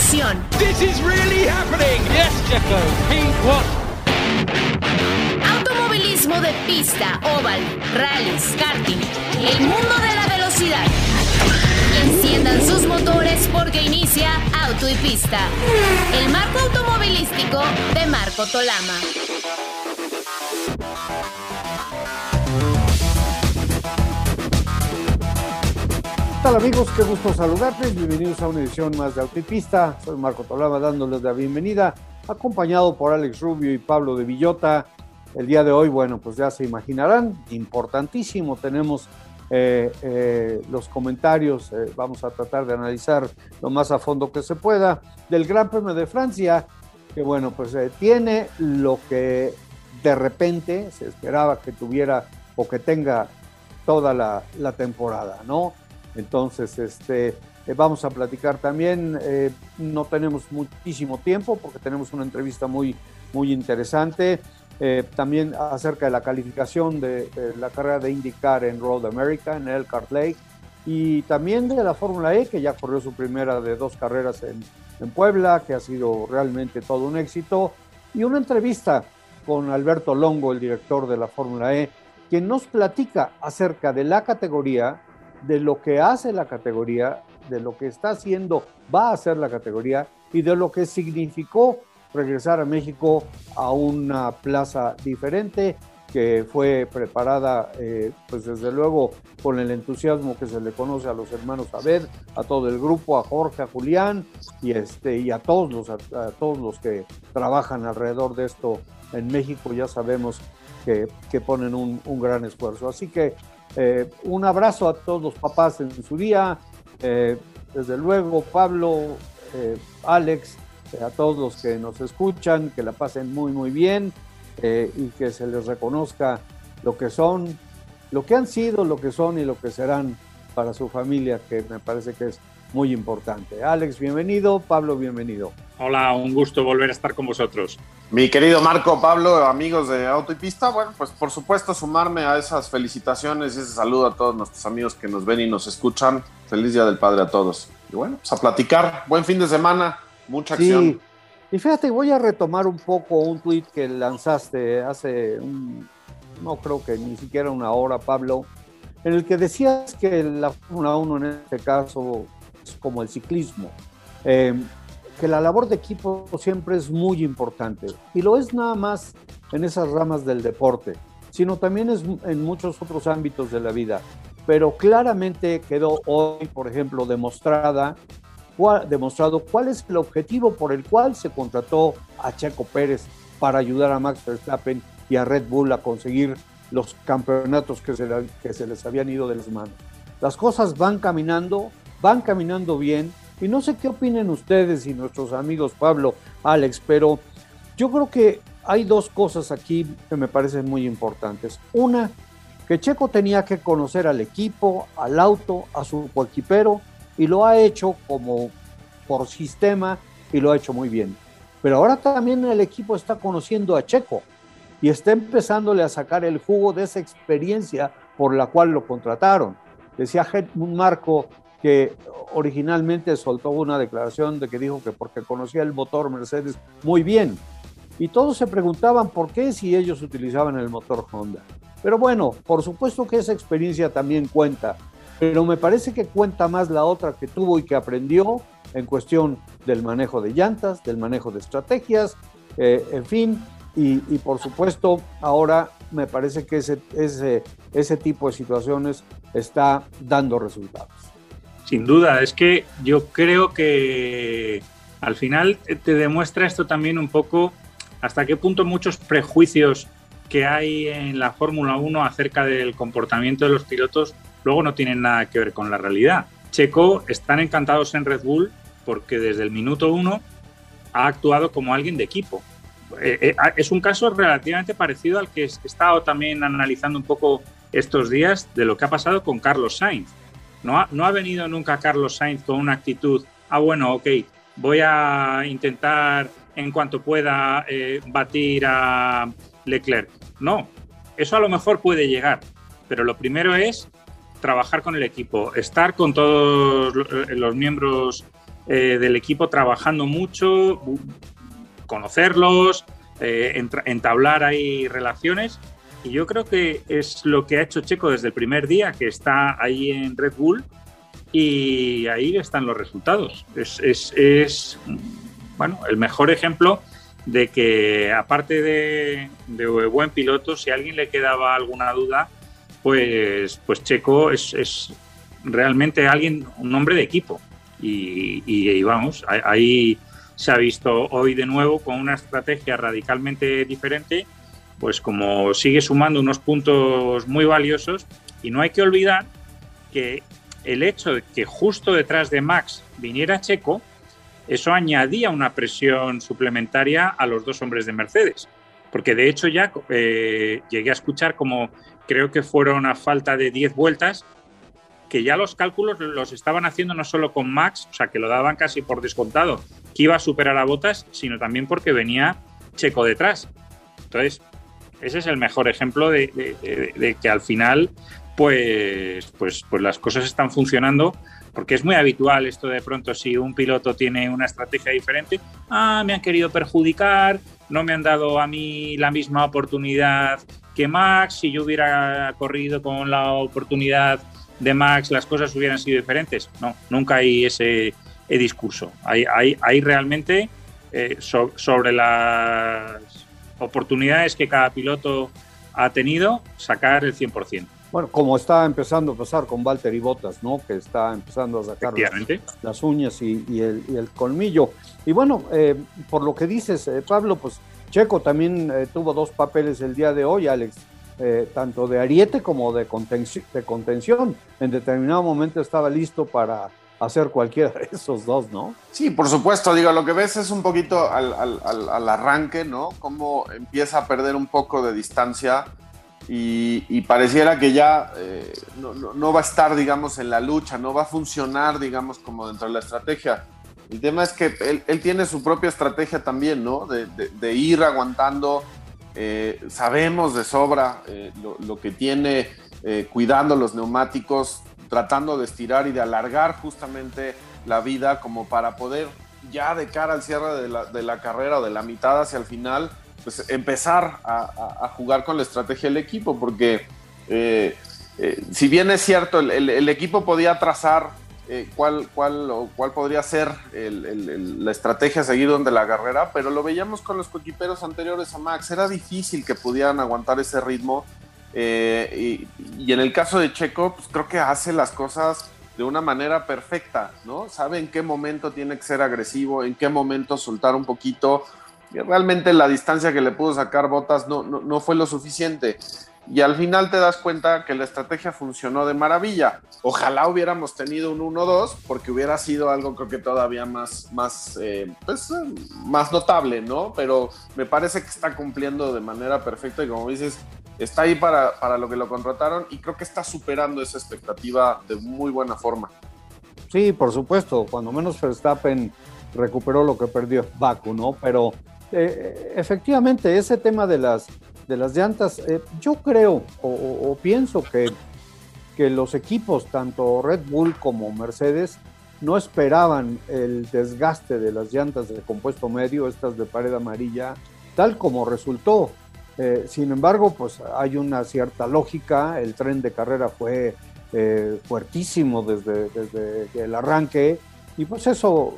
emoción. This is really happening. Yes, what? Automovilismo de pista, oval, rallies, karting, el mundo de la velocidad. Enciendan sus motores porque inicia Auto y Pista, el marco automovilístico de Marco Tolama. ¿Qué tal amigos? Qué gusto saludarles. Bienvenidos a una edición más de Autopista. Soy Marco Tolama dándoles la bienvenida, acompañado por Alex Rubio y Pablo de Villota. El día de hoy, bueno, pues ya se imaginarán, importantísimo. Tenemos eh, eh, los comentarios, eh, vamos a tratar de analizar lo más a fondo que se pueda del Gran Premio de Francia, que bueno, pues tiene lo que de repente se esperaba que tuviera o que tenga toda la temporada, ¿no? Entonces, este, eh, vamos a platicar también, eh, no tenemos muchísimo tiempo porque tenemos una entrevista muy, muy interesante, eh, también acerca de la calificación de, de, la carrera de IndyCar en Road America, en el Lake, y también de la Fórmula E, que ya corrió su primera de dos carreras en, en Puebla, que ha sido realmente todo un éxito, y una entrevista con Alberto Longo, el director de la Fórmula E, quien nos platica acerca de la categoría, de lo que hace la categoría, de lo que está haciendo, va a hacer la categoría y de lo que significó regresar a México a una plaza diferente que fue preparada, eh, pues desde luego con el entusiasmo que se le conoce a los hermanos Abed, a todo el grupo, a Jorge, a Julián y, este, y a, todos los, a, todos los que trabajan alrededor de esto en México, ya sabemos que, que ponen un, un, gran esfuerzo. Así que eh, un abrazo a todos los papás en su día, eh, desde luego Pablo, eh, Alex, a todos los que nos escuchan, que la pasen muy muy bien y que se les reconozca lo que son, lo que han sido, lo que son y lo que serán para su familia, que me parece que es muy importante. Alex, bienvenido. Pablo, bienvenido. Hola, un gusto volver a estar con vosotros. Mi querido Marco, Pablo, amigos de Auto y Pista, bueno, pues por supuesto sumarme a esas felicitaciones y ese saludo a todos nuestros amigos que nos ven y nos escuchan. Feliz Día del Padre a todos. Y bueno, pues a platicar. Buen fin de semana, mucha acción. Sí. Y fíjate, voy a retomar un poco un tweet que lanzaste hace, un, no creo que ni siquiera una hora, Pablo, en el que decías que la Fórmula 1 en este caso como el ciclismo, eh, que la labor de equipo siempre es muy importante y lo es nada más en esas ramas del deporte, sino también es en muchos otros ámbitos de la vida. Pero claramente quedó hoy, por ejemplo, demostrada, demostrado cuál es el objetivo por el cual se contrató a Checo Pérez para ayudar a Max Verstappen y a Red Bull a conseguir los campeonatos que se, que se les habían ido de las manos. Las cosas van caminando, van caminando bien. Y no sé qué opinen ustedes y nuestros amigos Pablo, Alex, pero yo creo que hay dos cosas aquí que me parecen muy importantes. Una, que Checo tenía que conocer al equipo, al auto, a su coequipero, y lo ha hecho como por sistema y lo ha hecho muy bien. Pero ahora también el equipo está conociendo a Checo y está empezándole a sacar el jugo de esa experiencia por la cual lo contrataron. Decía Marco que originalmente soltó una declaración de que dijo que porque conocía el motor Mercedes muy bien. Y todos se preguntaban por qué si ellos utilizaban el motor Honda. Pero bueno, por supuesto que esa experiencia también cuenta, pero me parece que cuenta más la otra que tuvo y que aprendió en cuestión del manejo de llantas, del manejo de estrategias, eh, en fin, y, por supuesto ahora me parece que ese, ese tipo de situaciones está dando resultados. Sin duda, es que yo creo que al final te demuestra esto también un poco hasta qué punto muchos prejuicios que hay en la Fórmula 1 acerca del comportamiento de los pilotos luego no tienen nada que ver con la realidad. Checo están encantados en Red Bull porque desde el minuto uno ha actuado como alguien de equipo. Es un caso relativamente parecido al que he estado también analizando un poco estos días de lo que ha pasado con Carlos Sainz. No ha, no ha venido nunca Carlos Sainz con una actitud, ah, bueno, ok, voy a intentar en cuanto pueda eh, batir a Leclerc. No, eso a lo mejor puede llegar, pero lo primero es trabajar con el equipo, estar con todos los miembros eh, del equipo trabajando mucho, conocerlos, eh, entablar ahí relaciones. Y yo creo que es lo que ha hecho Checo desde el primer día, que está ahí en Red Bull y ahí están los resultados. Es, es, es bueno, el mejor ejemplo de que aparte de, de, buen piloto, si a alguien le quedaba alguna duda, pues, pues Checo es, es realmente alguien, un hombre de equipo. Y, y, vamos, ahí se ha visto hoy de nuevo con una estrategia radicalmente diferente, pues como sigue sumando unos puntos muy valiosos y no hay que olvidar que el hecho de que justo detrás de Max viniera Checo, eso añadía una presión suplementaria a los dos hombres de Mercedes. Porque de hecho ya eh, llegué a escuchar como creo que fueron a falta de 10 vueltas, que ya los cálculos los estaban haciendo no solo con Max, o sea, que lo daban casi por descontado, que iba a superar a Botas, sino también porque venía Checo detrás. Entonces, ese es el mejor ejemplo de, que al final, pues, pues, pues las cosas están funcionando, porque es muy habitual esto de pronto si un piloto tiene una estrategia diferente, ah, me han querido perjudicar, no me han dado a mí la misma oportunidad que Max, si yo hubiera corrido con la oportunidad de Max las cosas hubieran sido diferentes. No, nunca hay ese discurso. Hay, hay, hay realmente eh, sobre las oportunidades que cada piloto ha tenido, sacar el 100%. Bueno, como está empezando a pasar con Walter y Botas, ¿no? Que está empezando a sacar las, uñas y, el, colmillo. Y bueno, eh, por lo que dices, eh, Pablo, pues Checo también tuvo dos papeles el día de hoy, Alex. Eh, tanto de ariete como de contención, En determinado momento estaba listo para hacer cualquiera de esos dos, ¿no? Sí, por supuesto. Digo, lo que ves es un poquito al, arranque, ¿no? Cómo empieza a perder un poco de distancia y, pareciera que ya eh, no, va a estar, digamos, en la lucha, no va a funcionar, digamos, como dentro de la estrategia. El tema es que él, tiene su propia estrategia también, ¿no? de ir aguantando eh, sabemos de sobra eh, lo, que tiene cuidando los neumáticos, tratando de estirar y de alargar justamente la vida como para poder ya de cara al cierre de la, carrera o de la mitad hacia el final, pues empezar a, jugar con la estrategia del equipo, porque si bien es cierto, el equipo podía trazar eh, cuál, cuál, cuál podría ser la estrategia a seguir donde la carrera, pero lo veíamos con los coquiperos anteriores a Max, era difícil que pudieran aguantar ese ritmo. Eh, y, en el caso de Checo, pues creo que hace las cosas de una manera perfecta, ¿no? Sabe en qué momento tiene que ser agresivo, en qué momento soltar un poquito. Y realmente la distancia que le pudo sacar Botas no, no, no fue lo suficiente y al final te das cuenta que la estrategia funcionó de maravilla. Ojalá hubiéramos tenido un 1-2 porque hubiera sido algo creo que todavía más, más, eh, pues, más notable, ¿no? Pero me parece que está cumpliendo de manera perfecta y como dices, está ahí para, para lo que lo contrataron y creo que está superando esa expectativa de muy buena forma. Sí, por supuesto, cuando menos Verstappen recuperó lo que perdió Baku, ¿no? Pero eh, efectivamente ese tema de las de las llantas, eh, yo creo o, pienso que, que, los equipos, tanto Red Bull como Mercedes, no esperaban el desgaste de las llantas de compuesto medio, estas de pared amarilla, tal como resultó. Eh, sin embargo, pues hay una cierta lógica, el tren de carrera fue eh, fuertísimo desde, desde, el arranque y pues eso,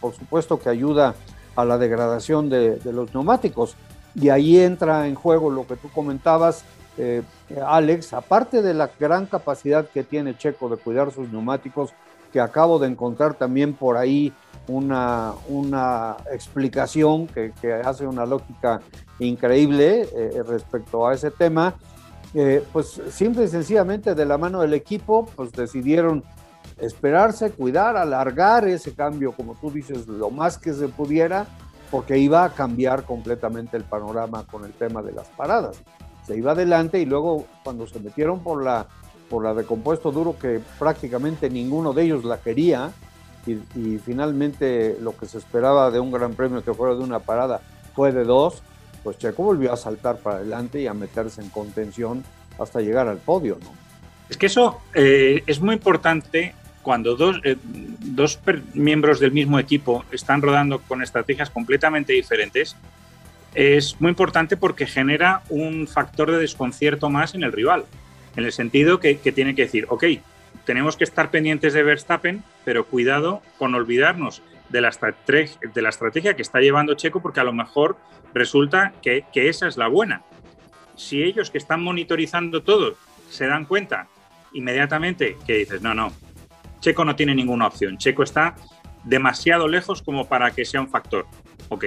por supuesto que ayuda a la degradación de, de los neumáticos. Y ahí entra en juego lo que tú comentabas, eh, Alex, aparte de la gran capacidad que tiene Checo de cuidar sus neumáticos, que acabo de encontrar también por ahí una, una explicación que, hace una lógica increíble eh, respecto a ese tema, eh, pues simple y sencillamente de la mano del equipo, pues decidieron esperarse, cuidar, alargar ese cambio, como tú dices, lo más que se pudiera, porque iba a cambiar completamente el panorama con el tema de las paradas. Se iba adelante y luego cuando se metieron por la, por la de compuesto duro, que prácticamente ninguno de ellos la quería, y, finalmente lo que se esperaba de un gran premio que fuera de una parada fue de dos, pues Checo volvió a saltar para adelante y a meterse en contención hasta llegar al podio, ¿no? Es que eso eh, es muy importante cuando dos, eh, dos miembros del mismo equipo están rodando con estrategias completamente diferentes, es muy importante porque genera un factor de desconcierto más en el rival, en el sentido que, tiene que decir, ok, tenemos que estar pendientes de Verstappen, pero cuidado con olvidarnos de la, de estrategia que está llevando Checo, porque a lo mejor resulta que, que esa es la buena. Si ellos que están monitorizando todo se dan cuenta inmediatamente que dices, no, no, Checo no tiene ninguna opción, Checo está demasiado lejos como para que sea un factor. Ok,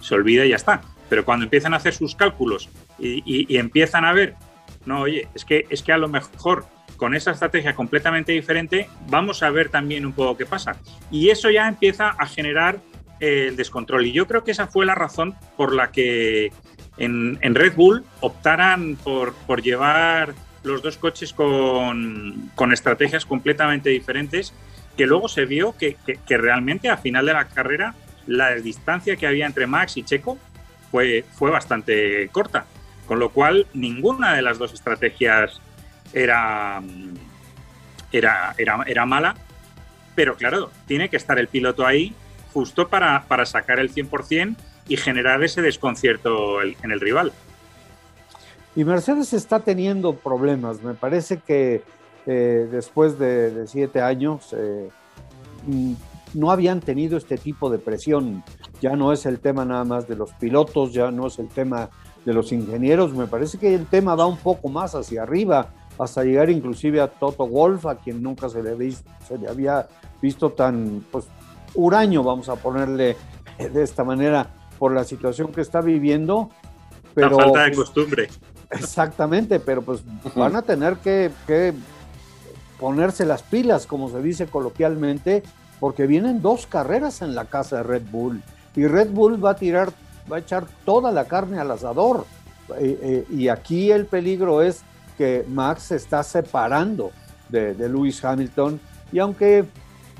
se olvida y ya está. Pero cuando empiezan a hacer sus cálculos y, empiezan a ver, no, oye, es que, es que a lo mejor con esa estrategia completamente diferente, vamos a ver también un poco qué pasa. Y eso ya empieza a generar eh, el descontrol. Y yo creo que esa fue la razón por la que en, Red Bull optaran por, por, llevar los dos coches con, estrategias completamente diferentes, que luego se vio que, realmente a final de la carrera la distancia que había entre Max y Checo fue, fue bastante corta. Con lo cual, ninguna de las dos estrategias era, era, era, era mala, pero claro, tiene que estar el piloto ahí justo para, para sacar el 100% y generar ese desconcierto en el rival. Y Mercedes está teniendo problemas. Me parece que eh, después de, siete años eh, mm, no habían tenido este tipo de presión. Ya no es el tema nada más de los pilotos, ya no es el tema de los ingenieros. Me parece que el tema va un poco más hacia arriba hasta llegar inclusive a Toto Wolf, a quien nunca se le, se le había visto tan pues, huraño, vamos a ponerle de esta manera, por la situación que está viviendo. Pero, la falta de pues, costumbre. Exactamente, pero pues van a tener que, que ponerse las pilas, como se dice coloquialmente, porque vienen dos carreras en la casa de Red Bull y Red Bull va a tirar, va a echar toda la carne al asador. Eh, eh, y aquí el peligro es que Max se está separando de, de Lewis Hamilton y aunque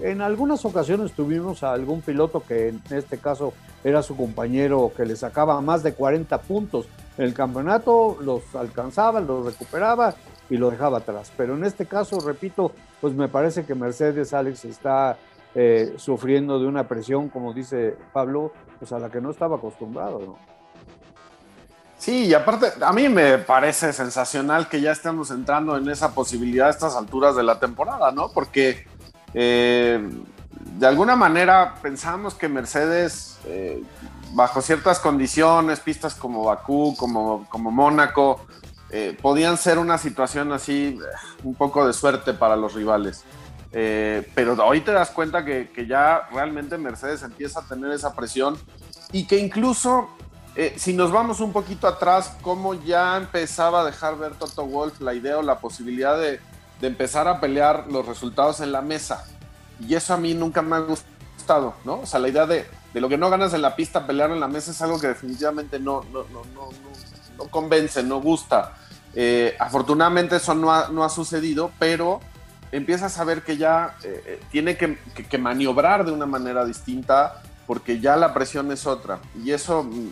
en algunas ocasiones tuvimos a algún piloto que en este caso era su compañero que le sacaba más de 40 puntos el campeonato, los alcanzaba, los recuperaba y lo dejaba atrás. Pero en este caso, repito, pues me parece que Mercedes Alex está eh, sufriendo de una presión, como dice Pablo, pues a la que no estaba acostumbrado, ¿no? Sí, y aparte, a mí me parece sensacional que ya estemos entrando en esa posibilidad a estas alturas de la temporada, ¿no? Porque eh, de alguna manera pensamos que Mercedes, eh, bajo ciertas condiciones, pistas como Bakú, como, como Mónaco, eh, podían ser una situación así, un poco de suerte para los rivales. pero hoy te das cuenta que, que ya realmente Mercedes empieza a tener esa presión y que incluso eh, si nos vamos un poquito atrás, cómo ya empezaba a dejar ver Toto Wolf la idea o la posibilidad de, empezar a pelear los resultados en la mesa. Y eso a mí nunca me ha gustado, ¿no? O sea, la idea de, lo que no ganas en la pista, pelear en la mesa es algo que definitivamente no, no, no, no, convence, no gusta. Eh, afortunadamente eso no ha, sucedido, pero empiezas a ver que ya eh, tiene que, que maniobrar de una manera distinta porque ya la presión es otra. Y eso mm,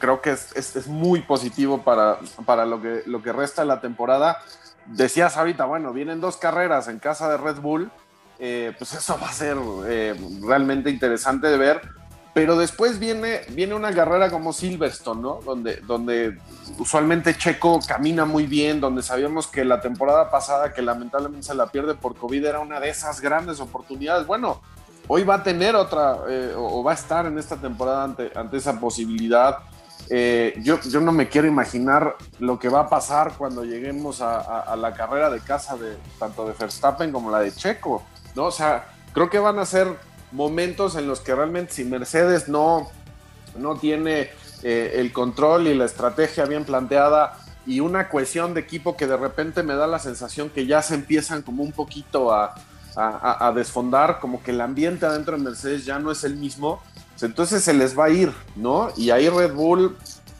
creo que es, es, muy positivo para, para lo, que, lo que resta de la temporada. Decías ahorita, bueno, vienen dos carreras en casa de Red Bull, eh, pues eso va a ser eh, realmente interesante de ver. Pero después viene, viene una carrera como Silverstone, ¿no? Donde, donde usualmente Checo camina muy bien, donde sabíamos que la temporada pasada, que lamentablemente se la pierde por COVID, era una de esas grandes oportunidades. Bueno, hoy va a tener otra, eh, o va a estar en esta temporada ante, esa posibilidad. Eh, yo, yo, no me quiero imaginar lo que va a pasar cuando lleguemos a, la carrera de casa de tanto de Verstappen como la de Checo, ¿no? O sea, creo que van a ser momentos en los que realmente si Mercedes no, no tiene eh, el control y la estrategia bien planteada y una cohesión de equipo que de repente me da la sensación que ya se empiezan como un poquito a, a desfondar, como que el ambiente adentro de Mercedes ya no es el mismo entonces se les va a ir, ¿no? Y ahí Red Bull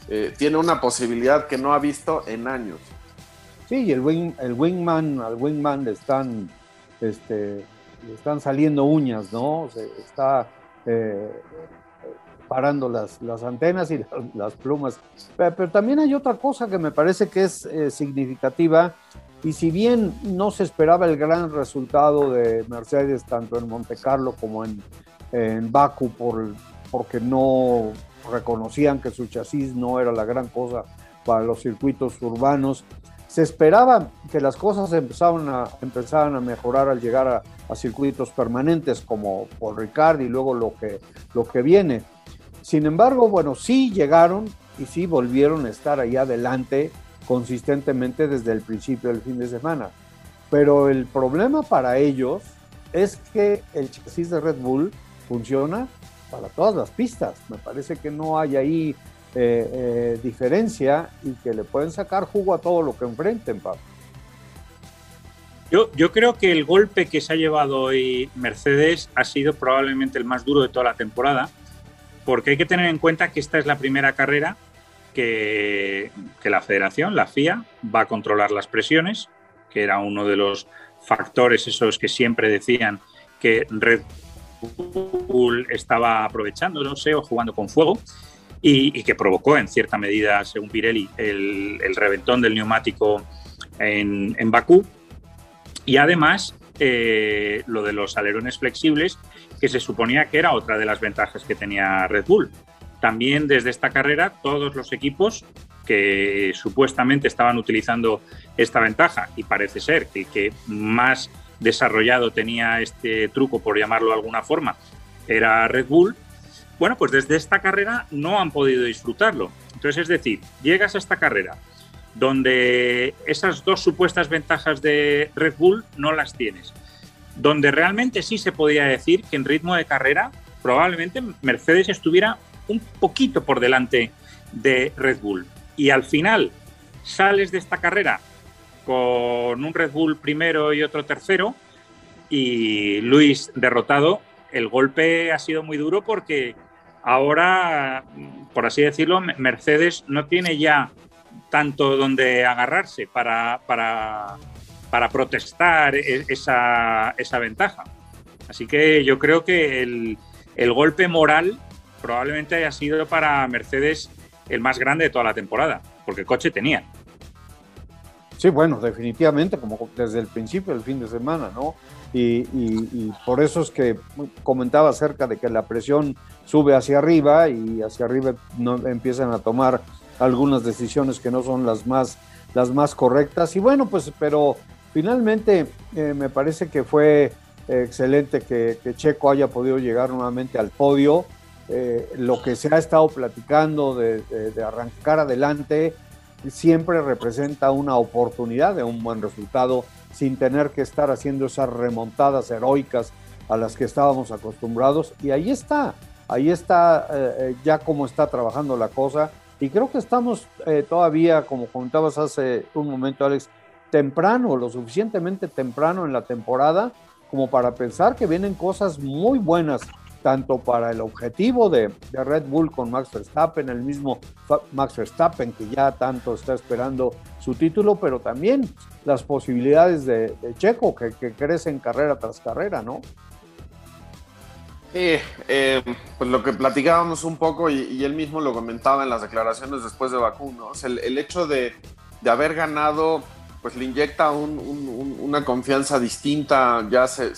eh, tiene una posibilidad que no ha visto en años. Sí, el, wing, el wingman, al wingman están, este, están saliendo uñas, ¿no? Se está eh, parando las, las, antenas y las, plumas. Pero, también hay otra cosa que me parece que es eh, significativa Y si bien no se esperaba el gran resultado de Mercedes tanto en Monte Carlo como en, en Baku por, porque no reconocían que su chasis no era la gran cosa para los circuitos urbanos, se esperaba que las cosas empezaban a, empezaran a mejorar al llegar a, circuitos permanentes como por Ricard y luego lo que, lo que viene. Sin embargo, bueno, sí llegaron y sí volvieron a estar ahí adelante consistentemente desde el principio del fin de semana. Pero el problema para ellos es que el chasis de Red Bull funciona para todas las pistas. Me parece que no hay ahí eh, eh, diferencia y que le pueden sacar jugo a todo lo que enfrenten, Pablo. Yo, yo creo que el golpe que se ha llevado hoy Mercedes ha sido probablemente el más duro de toda la temporada, porque hay que tener en cuenta que esta es la primera carrera que, que la federación, la FIA, va a controlar las presiones, que era uno de los factores esos que siempre decían que Red Bull estaba aprovechando, no sé, o jugando con fuego, y, que provocó en cierta medida, según Pirelli, el, el reventón del neumático en, en Bakú. Y además, eh, lo de los alerones flexibles, que se suponía que era otra de las ventajas que tenía Red Bull. También desde esta carrera, todos los equipos que supuestamente estaban utilizando esta ventaja, y parece ser que el que más desarrollado tenía este truco, por llamarlo de alguna forma, era Red Bull, bueno, pues desde esta carrera no han podido disfrutarlo. Entonces, es decir, llegas a esta carrera donde esas dos supuestas ventajas de Red Bull no las tienes, donde realmente sí se podía decir que en ritmo de carrera probablemente Mercedes estuviera un poquito por delante de Red Bull. Y al final sales de esta carrera con un Red Bull primero y otro tercero y Luis derrotado. El golpe ha sido muy duro porque ahora, por así decirlo, Mercedes no tiene ya tanto donde agarrarse para, para, para protestar e, esa, esa, ventaja. Así que yo creo que el, el, golpe moral probablemente haya sido para Mercedes el más grande de toda la temporada, porque coche tenía. Sí, bueno, definitivamente, como desde el principio del fin de semana, ¿no? Y, por eso es que comentaba acerca de que la presión sube hacia arriba y hacia arriba no, empiezan a tomar algunas decisiones que no son las más, las más correctas. Y bueno, pues, pero finalmente eh, me parece que fue excelente que, Checo haya podido llegar nuevamente al podio. Eh, lo que se ha estado platicando de, arrancar adelante siempre representa una oportunidad de un buen resultado sin tener que estar haciendo esas remontadas heroicas a las que estábamos acostumbrados. Y ahí está, ahí está eh, ya cómo está trabajando la cosa. Y creo que estamos eh, todavía, como comentabas hace un momento, Alex, temprano, lo suficientemente temprano en la temporada como para pensar que vienen cosas muy buenas, tanto para el objetivo de, Red Bull con Max Verstappen, el mismo Max Verstappen que ya tanto está esperando su título, pero también las posibilidades de, Checo que, que crecen carrera tras carrera, ¿no? Sí, eh, pues lo que platicábamos un poco y, él mismo lo comentaba en las declaraciones después de Bakú, ¿no? O sea, el, hecho de, haber ganado, pues le inyecta un, un, una confianza distinta, ya se,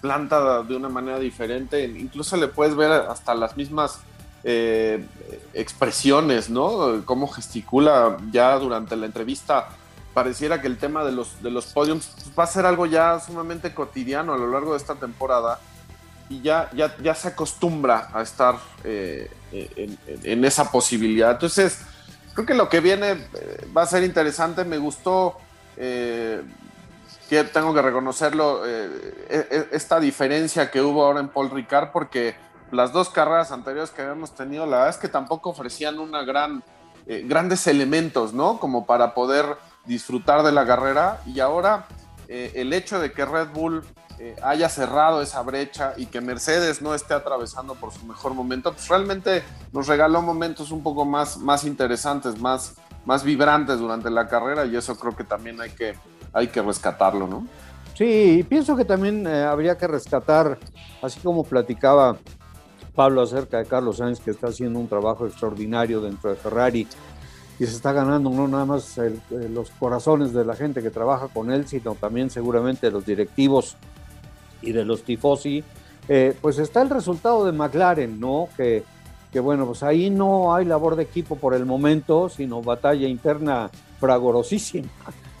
planta de una manera diferente, incluso le puedes ver hasta las mismas eh, expresiones, ¿no? Cómo gesticula ya durante la entrevista. Pareciera que el tema de los, de los podiums pues va a ser algo ya sumamente cotidiano a lo largo de esta temporada y ya, ya, ya se acostumbra a estar eh, en, en, esa posibilidad. Entonces, creo que lo que viene eh, va a ser interesante. Me gustó, eh, tengo que reconocerlo, eh, esta diferencia que hubo ahora en Paul Ricard, porque las dos carreras anteriores que habíamos tenido, la verdad es que tampoco ofrecían una gran, grandes elementos, ¿no? Como para poder disfrutar de la carrera. Y ahora el hecho de que Red Bull eh, haya cerrado esa brecha y que Mercedes no esté atravesando por su mejor momento, pues realmente nos regaló momentos un poco más, más interesantes, más, más vibrantes durante la carrera y eso creo que también hay que, hay que rescatarlo, ¿no? Sí, pienso que también eh, habría que rescatar, así como platicaba Pablo acerca de Carlos Sainz, que está haciendo un trabajo extraordinario dentro de Ferrari, y se está ganando no nada más los corazones de la gente que trabaja con él, sino también seguramente de los directivos y de los tifosi, eh, pues está el resultado de McLaren, ¿no? Que, que bueno, pues ahí no hay labor de equipo por el momento, sino batalla interna fragorosísima,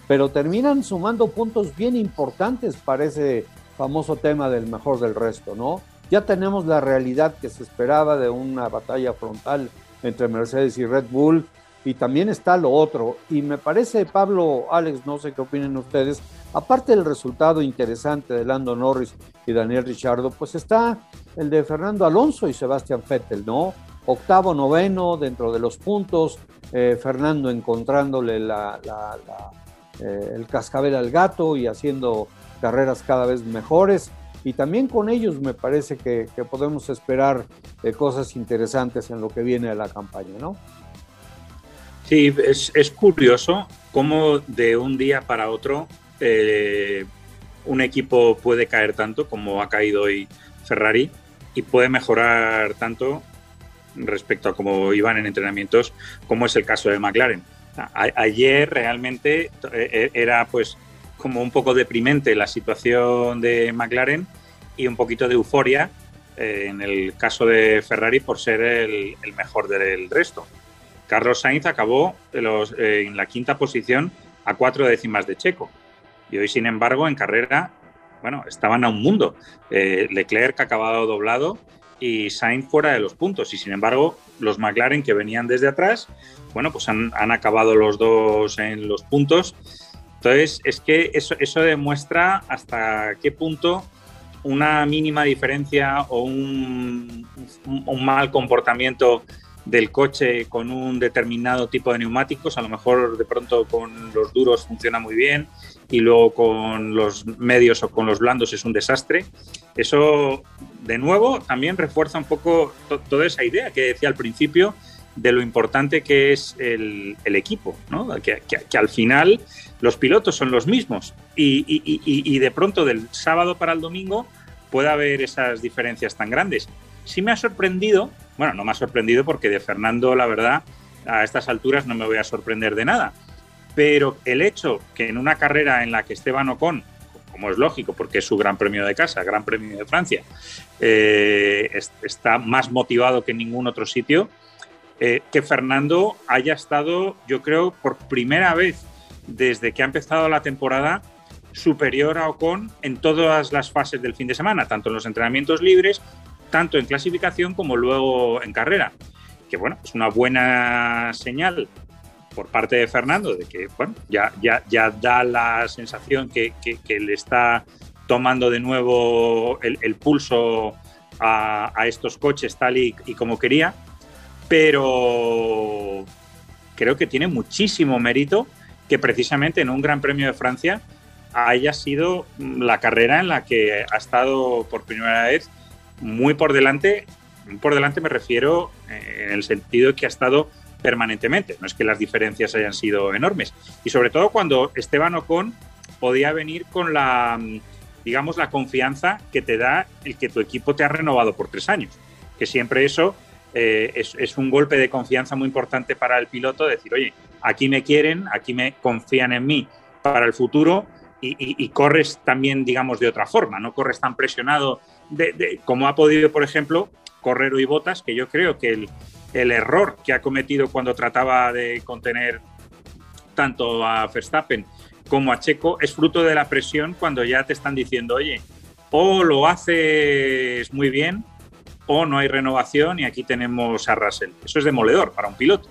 pero terminan sumando puntos bien importantes para ese famoso tema del mejor del resto, ¿no? Ya tenemos la realidad que se esperaba de una batalla frontal entre Mercedes y Red Bull, y también está lo otro. Y me parece, Pablo, Alex, no sé qué opinen ustedes, aparte del resultado interesante de Lando Norris y Daniel Richardo, pues está el de Fernando Alonso y Sebastián Vettel, ¿no? Octavo, noveno dentro de los puntos, eh, Fernando encontrándole la, eh, el cascabel al gato y haciendo carreras cada vez mejores. Y también con ellos me parece que, podemos esperar eh, cosas interesantes en lo que viene de la campaña, ¿no? Sí, es, curioso cómo de un día para otro un equipo puede caer tanto como ha caído hoy Ferrari y puede mejorar tanto respecto a cómo iban en entrenamientos, como es el caso de McLaren. ayer realmente eh, eh, era pues como un poco deprimente la situación de McLaren y un poquito de euforia en el caso de Ferrari por ser el mejor del resto. Carlos Sainz acabó eh, en la quinta posición a cuatro décimas de Checo. Y hoy, sin embargo, en carrera, bueno, estaban a un mundo. Eh, Leclerc acabado doblado y Sainz fuera de los puntos. Y sin embargo, los McLaren que venían desde atrás, bueno, pues han, acabado los dos en los puntos. Entonces, es que eso, eso demuestra hasta qué punto una mínima diferencia o un, un mal comportamiento del coche con un determinado tipo de neumáticos, a lo mejor de pronto con los duros funciona muy bien y luego con los medios o con los blandos es un desastre. Eso, de nuevo, también refuerza un poco toda esa idea que decía al principio de lo importante que es el, equipo, ¿no? que, al final los pilotos son los mismos y, de pronto del sábado para el domingo puede haber esas diferencias tan grandes. Sí me ha sorprendido bueno, no me ha sorprendido porque de Fernando, la verdad, a estas alturas no me voy a sorprender de nada. Pero el hecho que en una carrera en la que Esteban Ocon, como es lógico, porque es su gran premio de casa, gran premio de Francia, eh, está más motivado que en ningún otro sitio, eh, que Fernando haya estado, yo creo, por primera vez desde que ha empezado la temporada, superior a Ocon en todas las fases del fin de semana, tanto en los entrenamientos libres tanto en clasificación como luego en carrera. Que bueno, es una buena señal por parte de Fernando de que bueno, ya, ya, ya da la sensación que, le está tomando de nuevo el, pulso a, estos coches tal y, y como quería, pero creo que tiene muchísimo mérito que precisamente en un Gran Premio de Francia haya sido la carrera en la que ha estado por primera vez muy por delante. Por delante me refiero eh, en el sentido que ha estado permanentemente. No es que las diferencias hayan sido enormes. Y sobre todo cuando Esteban Ocon podía venir con la, digamos, la confianza que te da el que tu equipo te ha renovado por tres años. Que siempre eso eh, es, un golpe de confianza muy importante para el piloto, decir, oye, aquí me quieren, aquí me confían en mí para el futuro y, corres también, digamos, de otra forma, no corres tan presionado de, como ha podido, por ejemplo, Correro y Botas, que yo creo que el, el error que ha cometido cuando trataba de contener tanto a Verstappen como a Checo es fruto de la presión cuando ya te están diciendo, oye, o lo haces muy bien o no hay renovación y aquí tenemos a Russell. Eso es demoledor para un piloto.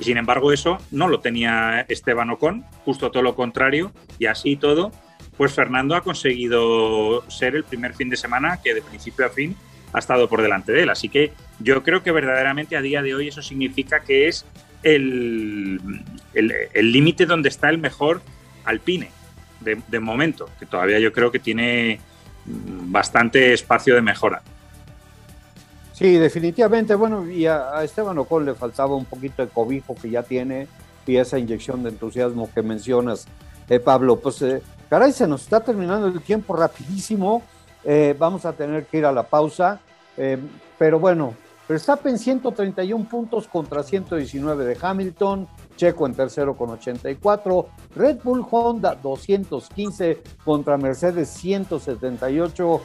Y sin embargo eso no lo tenía Esteban Ocon, justo todo lo contrario, y así todo pues Fernando ha conseguido ser el primer fin de semana que de principio a fin ha estado por delante de él. Así que yo creo que verdaderamente a día de hoy eso significa que es el límite donde está el mejor Alpine de, momento, que todavía yo creo que tiene bastante espacio de mejora. Sí, definitivamente. Bueno, y a, Esteban Ocon le faltaba un poquito de cobijo que ya tiene y esa inyección de entusiasmo que mencionas, eh, Pablo. Pues eh, Caray, se nos está terminando el tiempo rapidísimo. Eh, vamos a tener que ir a la pausa. Eh, pero bueno, Verstappen 131 puntos contra 119 de Hamilton, Checo en tercero con 84, Red Bull Honda 215 contra Mercedes 178.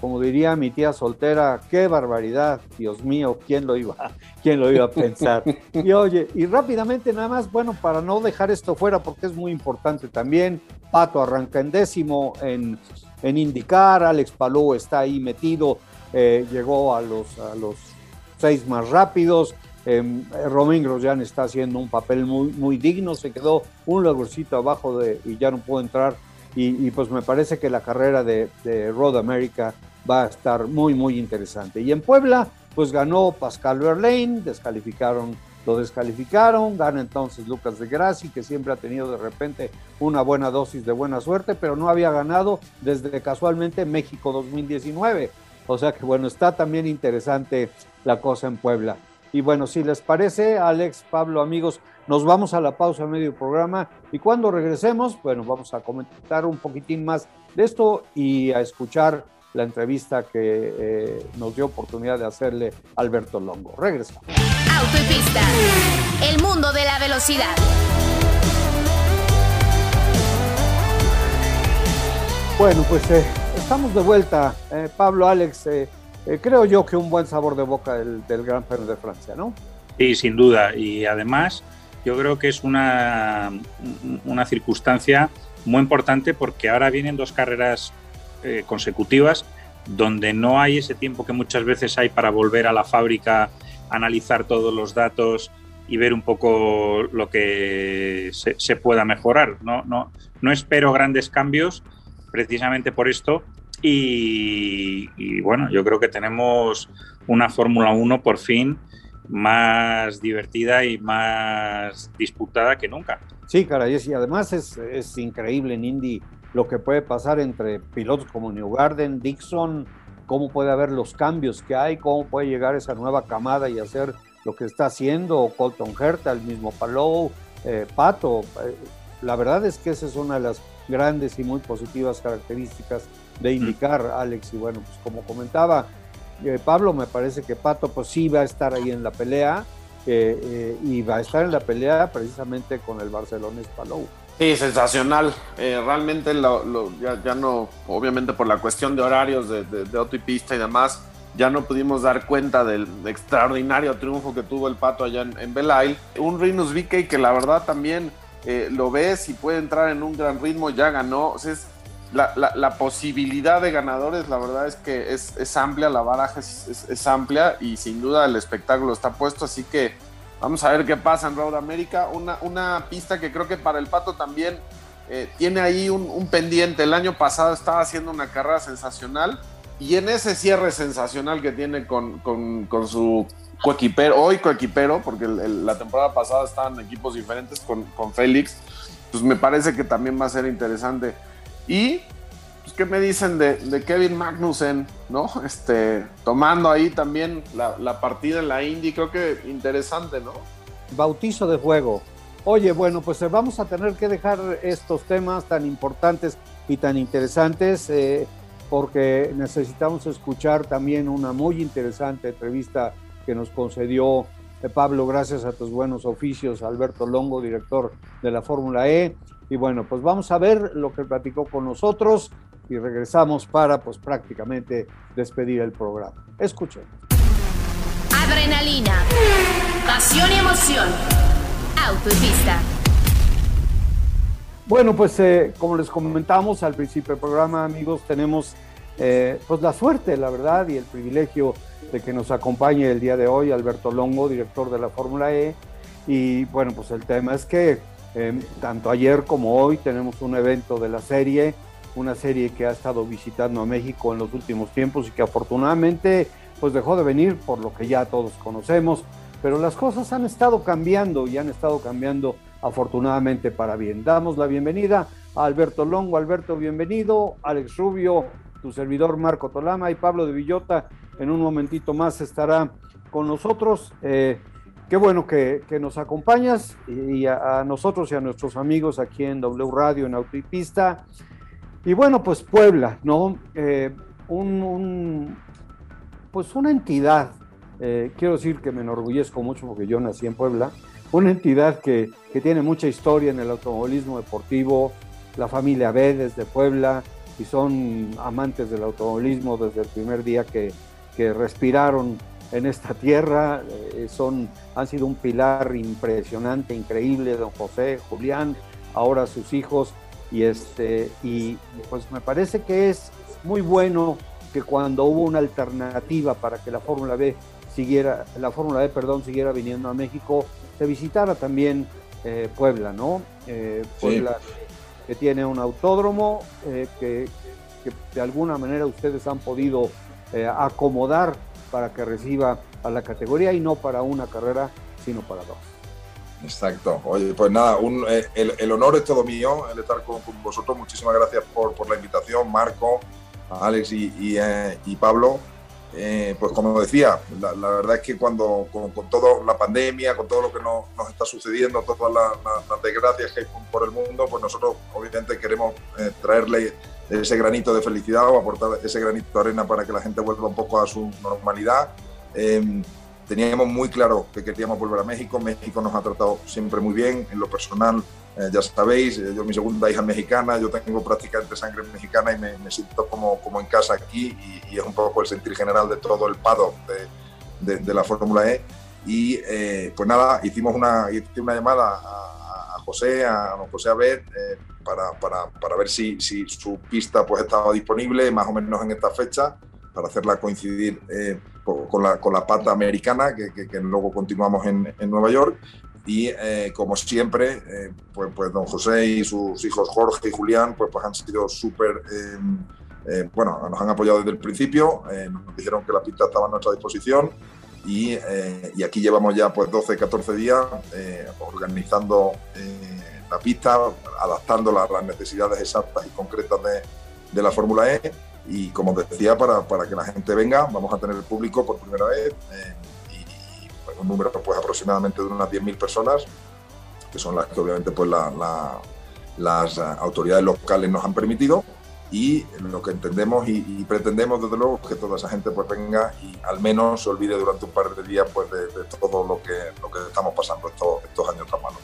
Como diría mi tía soltera, qué barbaridad, Dios mío, ¿quién lo iba, quién lo iba a pensar? Y oye, y rápidamente nada más, bueno, para no dejar esto fuera, porque es muy importante también, Pato arranca en décimo en, en indicar, Alex Palou está ahí metido, eh, llegó a los, a los seis más rápidos, eh, Romain Grosjean está haciendo un papel muy, muy digno, se quedó un lugarcito abajo de, y ya no pudo entrar. Y, y pues me parece que la carrera de, de, Road America va a estar muy, muy interesante. Y en Puebla, pues ganó Pascal Verlaine, descalificaron, lo descalificaron, gana entonces Lucas de Grassi, que siempre ha tenido de repente una buena dosis de buena suerte, pero no había ganado desde casualmente México 2019. O sea que bueno, está también interesante la cosa en Puebla. Y bueno, si les parece, Alex, Pablo, amigos, nos vamos a la pausa medio programa y cuando regresemos, bueno, vamos a comentar un poquitín más de esto y a escuchar la entrevista que eh, nos dio oportunidad de hacerle Alberto Longo. Regresamos. Auto y pista, el mundo de la velocidad. Bueno, pues eh, estamos de vuelta. Eh, Pablo, Alex, eh, eh, creo yo que un buen sabor de boca del, del, Gran Premio de Francia, ¿no? Sí, sin duda. Y además, yo creo que es una, una circunstancia muy importante porque ahora vienen dos carreras eh, consecutivas donde no hay ese tiempo que muchas veces hay para volver a la fábrica, analizar todos los datos y ver un poco lo que se, pueda mejorar. No, no, no espero grandes cambios precisamente por esto, y, y, bueno, yo creo que tenemos una Fórmula 1 por fin más divertida y más disputada que nunca. Sí, caray, y además es, es increíble en Indy lo que puede pasar entre pilotos como Newgarden, Dixon, cómo puede haber los cambios que hay, cómo puede llegar esa nueva camada y hacer lo que está haciendo Colton Herta, el mismo Palou, eh, Pato. Eh, la verdad es que esa es una de las grandes y muy positivas características de indicar, mm. Alex. Y bueno, pues como comentaba eh, Pablo, me parece que Pato pues sí va a estar ahí en la pelea eh, y va a estar en la pelea precisamente con el Barcelona Palou. Sí, sensacional. Eh, realmente lo, lo, ya, ya, no, obviamente por la cuestión de horarios de, de, auto y pista y demás, ya no pudimos dar cuenta del extraordinario triunfo que tuvo el Pato allá en, en Belail. Un Rinus VK que la verdad también eh, lo ves y puede entrar en un gran ritmo, ya ganó. O sea, la, posibilidad de ganadores, la verdad es que es, amplia, la baraja es, amplia y sin duda el espectáculo está puesto, así que vamos a ver qué pasa en Road America. Una, una pista que creo que para el Pato también eh, tiene ahí un, pendiente. El año pasado estaba haciendo una carrera sensacional y en ese cierre sensacional que tiene con, con, su coequipero, hoy coequipero, porque la temporada pasada estaban equipos diferentes con, con Félix, pues me parece que también va a ser interesante. Y, pues, ¿qué me dicen de, Kevin Magnussen, no? Este, tomando ahí también la, la, partida en la Indy, creo que interesante, ¿no? Bautizo de juego. Oye, bueno, pues eh, vamos a tener que dejar estos temas tan importantes y tan interesantes, eh, porque necesitamos escuchar también una muy interesante entrevista que nos concedió eh, Pablo, gracias a tus buenos oficios, Alberto Longo, director de la Fórmula E, y bueno, pues vamos a ver lo que platicó con nosotros y regresamos para pues prácticamente despedir el programa. Escuchen. Adrenalina, pasión y emoción. Auto y pista. Bueno, pues eh, como les comentamos al principio del programa, amigos, tenemos eh, pues la suerte, la verdad, y el privilegio de que nos acompañe el día de hoy Alberto Longo, director de la Fórmula E. Y bueno, pues el tema es que eh, tanto ayer como hoy tenemos un evento de la serie, una serie que ha estado visitando a México en los últimos tiempos y que afortunadamente pues dejó de venir por lo que ya todos conocemos, pero las cosas han estado cambiando y han estado cambiando afortunadamente para bien. Damos la bienvenida a Alberto Longo. Alberto, bienvenido. Alex Rubio, tu servidor Marco Tolama y Pablo de Villota en un momentito más estará con nosotros. Eh, Qué bueno que, nos acompañas y a, nosotros y a nuestros amigos aquí en W Radio, en Auto y bueno, pues Puebla, ¿no? Eh, un, pues una entidad eh, quiero decir que me enorgullezco mucho porque yo nací en Puebla, una entidad que, que tiene mucha historia en el automovilismo deportivo, la familia B desde Puebla, y son amantes del automovilismo desde el primer día que, que respiraron en esta tierra, eh, son, han sido un pilar impresionante, increíble, don José, Julián, ahora sus hijos, y, este, y pues me parece que es muy bueno que cuando hubo una alternativa para que la Fórmula B siguiera, la Fórmula B, perdón, siguiera viniendo a México, se visitara también eh, Puebla, ¿no? Eh, Puebla que tiene un autódromo eh, que, que, de alguna manera ustedes han podido acomodar para que reciba a la categoría y no para una carrera, sino para dos. Exacto. Oye, pues nada, un, el, honor es todo mío, el estar con, vosotros. Muchísimas gracias por, la invitación, Marco, Alex y, y Pablo. Eh, pues como decía, la, verdad es que cuando con, con toda la pandemia, con todo lo que no, nos está sucediendo, todas las la, desgracias que hay por el mundo, pues nosotros obviamente queremos eh, traerle ese granito de felicidad o aportar ese granito de arena para que la gente vuelva un poco a su normalidad. Eh, teníamos muy claro que queríamos volver a México. México nos ha tratado siempre muy bien en lo personal. Eh, ya sabéis, eh, yo mi segunda hija mexicana, yo tengo prácticamente sangre mexicana y me, me siento como, como en casa aquí y, y, es un poco el sentir general de todo el paddock de, de, de la Fórmula E. Y eh, pues nada, hicimos una, una llamada a, José, a don José Abed, eh, para, para, para, ver si, si, su pista pues estaba disponible más o menos en esta fecha, para hacerla coincidir eh, con, la, con la pata americana, que, que, luego continuamos en, en Nueva York. Y eh, como siempre, eh, pues, pues, don José y sus hijos Jorge y Julián pues, pues han sido súper, bueno, nos han apoyado desde el principio, nos dijeron que la pista estaba a nuestra disposición y, eh, y aquí llevamos ya pues 12, 14 días organizando la pista, adaptándola a las necesidades exactas y concretas de, la Fórmula E. Y como decía, para, para, que la gente venga, vamos a tener el público por primera vez un número pues aproximadamente de unas 10.000 personas, que son las que obviamente pues la, la, las autoridades locales nos han permitido y lo que entendemos y, y, pretendemos desde luego que toda esa gente pues venga y al menos se olvide durante un par de días pues de, de todo lo que, lo que estamos pasando estos, estos años tan malos.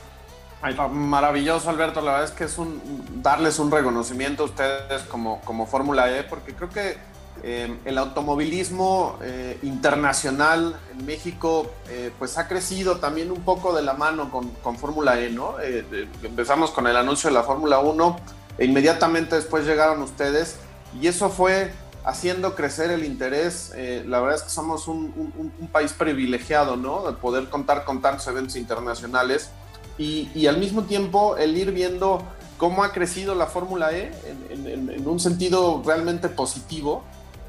Ay, maravilloso Alberto, la verdad es que es un darles un reconocimiento a ustedes como, como Fórmula E porque creo que eh, el automovilismo eh, internacional en México eh, pues ha crecido también un poco de la mano con, con Fórmula E, ¿no? Eh, empezamos con el anuncio de la Fórmula 1 e inmediatamente después llegaron ustedes y eso fue haciendo crecer el interés. Eh, la verdad es que somos un, un, un, país privilegiado, ¿no? De poder contar con tantos eventos internacionales y, y al mismo tiempo el ir viendo cómo ha crecido la Fórmula E en, en, en, un sentido realmente positivo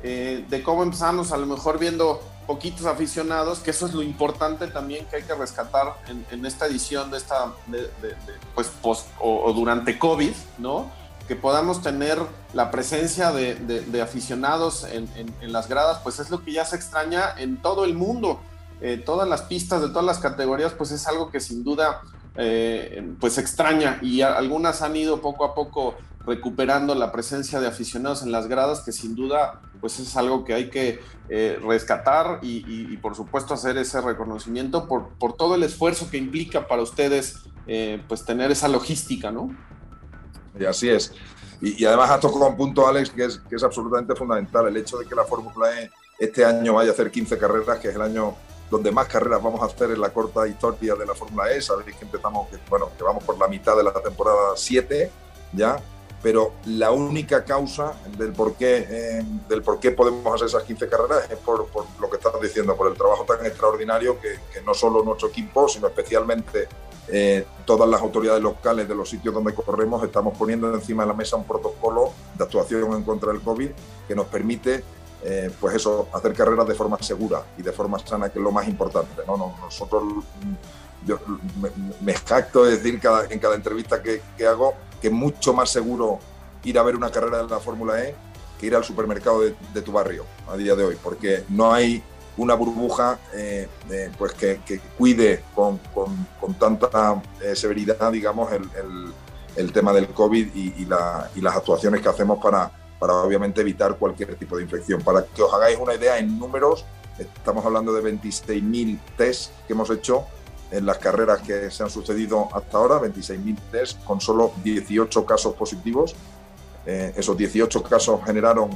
eh, de cómo empezamos a lo mejor viendo poquitos aficionados, que eso es lo importante también que hay que rescatar en, en esta edición de esta, de, de, de, pues post o, o, durante COVID, ¿no? Que podamos tener la presencia de, aficionados en, las gradas, pues es lo que ya se extraña en todo el mundo. Eh, todas las pistas de todas las categorías, pues es algo que sin duda eh, pues extraña y algunas han ido poco a poco recuperando la presencia de aficionados en las gradas, que sin duda pues es algo que hay que eh, rescatar y, por supuesto hacer ese reconocimiento por, por, todo el esfuerzo que implica para ustedes eh, pues tener esa logística, ¿no? Y así es. Y, además has tocado un punto, Alex, que es, que es absolutamente fundamental, el hecho de que la Fórmula E este año vaya a hacer 15 carreras, que es el año donde más carreras vamos a hacer en la corta historia de la Fórmula E. Sabéis que empezamos, bueno, que vamos por la mitad de la temporada 7 ya, pero la única causa del por qué, eh, del por podemos hacer esas 15 carreras es por, lo que estás diciendo, por el trabajo tan extraordinario que no solo nuestro equipo, sino especialmente eh, todas las autoridades locales de los sitios donde corremos estamos poniendo encima de la mesa un protocolo de actuación en contra del COVID que nos permite eh, pues eso, hacer carreras de forma segura y de forma sana, que es lo más importante. ¿no? Nosotros, yo me, me decir cada, en cada entrevista que, que, hago que es mucho más seguro ir a ver una carrera de la Fórmula E que ir al supermercado de, tu barrio a día de hoy, porque no hay una burbuja eh, eh, pues que, cuide con, con, con tanta eh, severidad, digamos, el, el, tema del COVID y, y, la, y las actuaciones que hacemos para, para obviamente evitar cualquier tipo de infección. Para que os hagáis una idea en números, estamos hablando de 26.000 test que hemos hecho en las carreras que se han sucedido hasta ahora, 26.000 test con solo 18 casos positivos. Esos 18 casos generaron,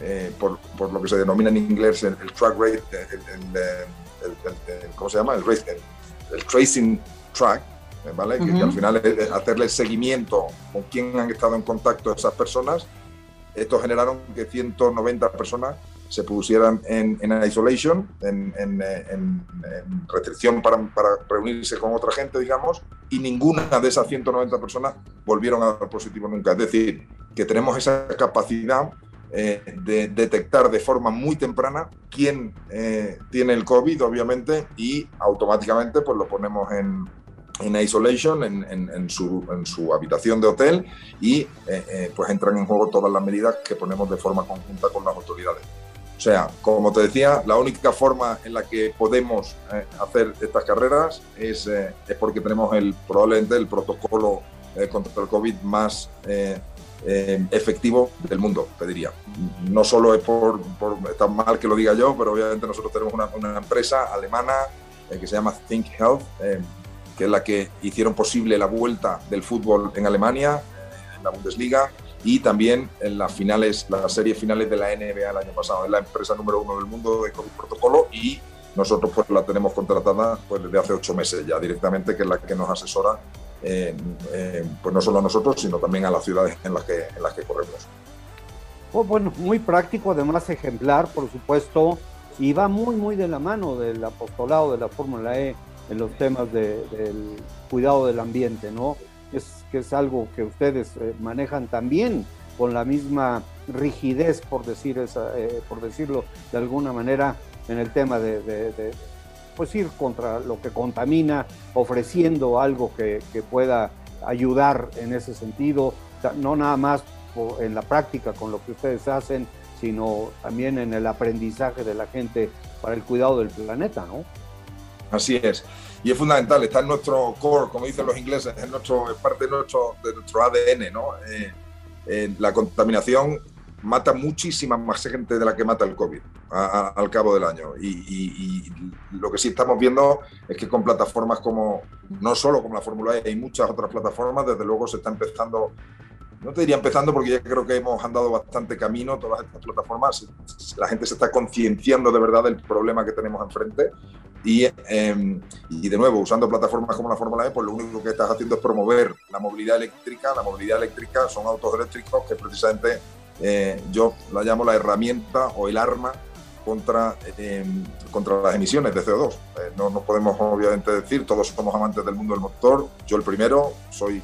eh, por, por, lo que se denomina en inglés el, track rate, el, ¿cómo se llama? El, el tracing track, eh, ¿vale? que, al final es hacerle seguimiento con quién han estado en contacto esas personas. Esto generaron que 190 personas se pusieran en, en isolation, en, en, en restricción para, para, reunirse con otra gente, digamos, y ninguna de esas 190 personas volvieron a dar positivo nunca. Es decir, que tenemos esa capacidad eh, de detectar de forma muy temprana quién eh, tiene el COVID, obviamente, y automáticamente pues lo ponemos en, en isolation, en, en, su, en, su, habitación de hotel, y eh, pues entran en juego todas las medidas que ponemos de forma conjunta con las autoridades. O sea, como te decía, la única forma en la que podemos eh, hacer estas carreras es, eh, es, porque tenemos el, probablemente el protocolo eh, contra el COVID más efectivo del mundo, te diría. No solo es por, tan mal que lo diga yo, pero obviamente nosotros tenemos una, empresa alemana que se llama Think Health, que es la que hicieron posible la vuelta del fútbol en Alemania, en la Bundesliga, y también en las finales, las series finales de la NBA el año pasado. Es la empresa número uno del mundo de COVID protocolo y nosotros pues la tenemos contratada pues desde hace ocho meses ya directamente, que es la que nos asesora, eh, eh, pues no solo a nosotros, sino también a las ciudades en las que, en las que corremos. Oh, bueno, muy práctico, además ejemplar, por supuesto, y va muy, muy de la mano del apostolado de la Fórmula E en los temas de, del cuidado del ambiente, ¿no? es, que es algo que ustedes eh, manejan también con la misma rigidez, por, decir esa, por decirlo de alguna manera, en el tema de, pues ir contra lo que contamina, ofreciendo algo que, que, pueda ayudar en ese sentido, no nada más en la práctica con lo que ustedes hacen, sino también en el aprendizaje de la gente para el cuidado del planeta, ¿no? Así es y es fundamental, está en nuestro core, como dicen los ingleses, es, nuestro, es parte de nuestro, de nuestro ADN, ¿no? Eh, eh, la contaminación mata muchísima más gente de la que mata el COVID al cabo del año. Y, lo que sí estamos viendo es que con plataformas como, no solo como la Fórmula E, hay muchas otras plataformas, desde luego se está empezando, no te diría empezando porque ya creo que hemos andado bastante camino, todas estas plataformas, la gente se está concienciando de verdad del problema que tenemos enfrente y, em, y, de nuevo, usando plataformas como la Fórmula E, pues lo único que estás haciendo es promover la movilidad eléctrica. La movilidad eléctrica son autos eléctricos que precisamente eh, yo la llamo la herramienta o el arma contra, em, contra las emisiones de CO2. Eh, no nos podemos obviamente decir, todos somos amantes del mundo del motor, yo el primero, soy